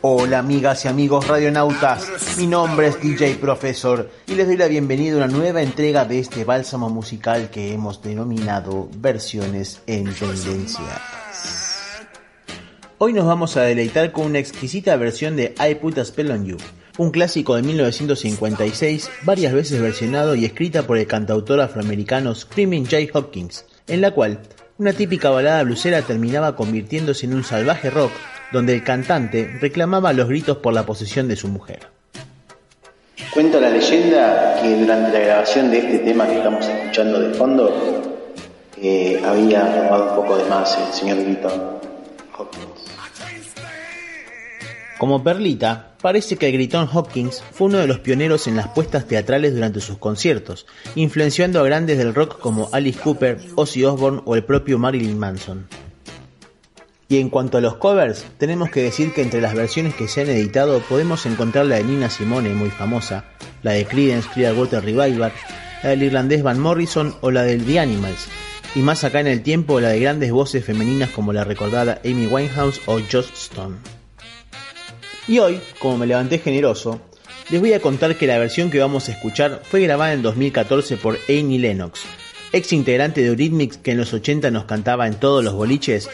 Hola amigas y amigos radionautas, mi nombre es DJ Profesor y les doy la bienvenida a una nueva entrega de este bálsamo musical que hemos denominado Versiones en Tendencia. Hoy nos vamos a deleitar con una exquisita versión de I Put a Spell on You, un clásico de 1956, varias veces versionado y escrita por el cantautor afroamericano Screaming Jay Hopkins, en la cual una típica balada blusera terminaba convirtiéndose en un salvaje rock donde el cantante reclamaba los gritos por la posesión de su mujer. Cuenta la leyenda que durante la grabación de este tema que estamos escuchando de fondo, eh, había tomado un poco de más el señor Gritón Hopkins. Como perlita, parece que el gritón Hopkins fue uno de los pioneros en las puestas teatrales durante sus conciertos, influenciando a grandes del rock como Alice Cooper, Ozzy Osbourne o el propio Marilyn Manson. Y en cuanto a los covers, tenemos que decir que entre las versiones que se han editado podemos encontrar la de Nina Simone, muy famosa, la de Creedence Clearwater Revival, la del irlandés Van Morrison o la del The Animals, y más acá en el tiempo la de grandes voces femeninas como la recordada Amy Winehouse o Joss Stone. Y hoy, como me levanté generoso, les voy a contar que la versión que vamos a escuchar fue grabada en 2014 por Amy Lennox, ex integrante de Eurythmics que en los 80 nos cantaba en todos los boliches.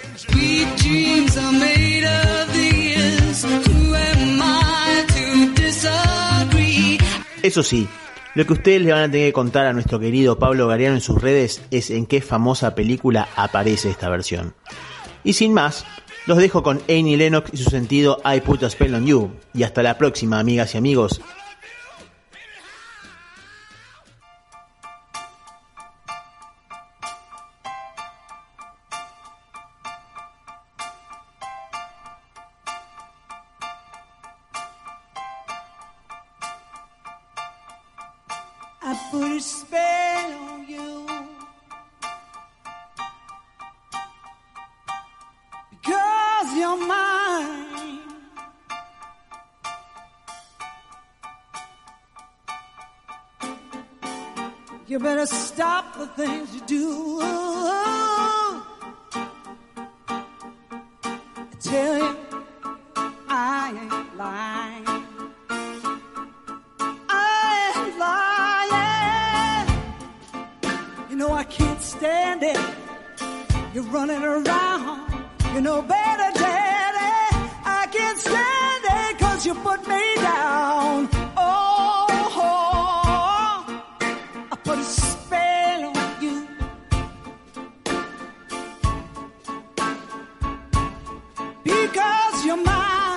Eso sí, lo que ustedes le van a tener que contar a nuestro querido Pablo Gariano en sus redes es en qué famosa película aparece esta versión. Y sin más, los dejo con Annie Lennox y su sentido I Put a Spell on You. Y hasta la próxima, amigas y amigos. I put a spell on you. Because you're mine. You better stop the things you do. I tell you. standing. You're running around. You know better, Daddy. I can't stand it cause you put me down. Oh, I put a spell on you. Because you're mine.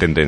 Tendencia.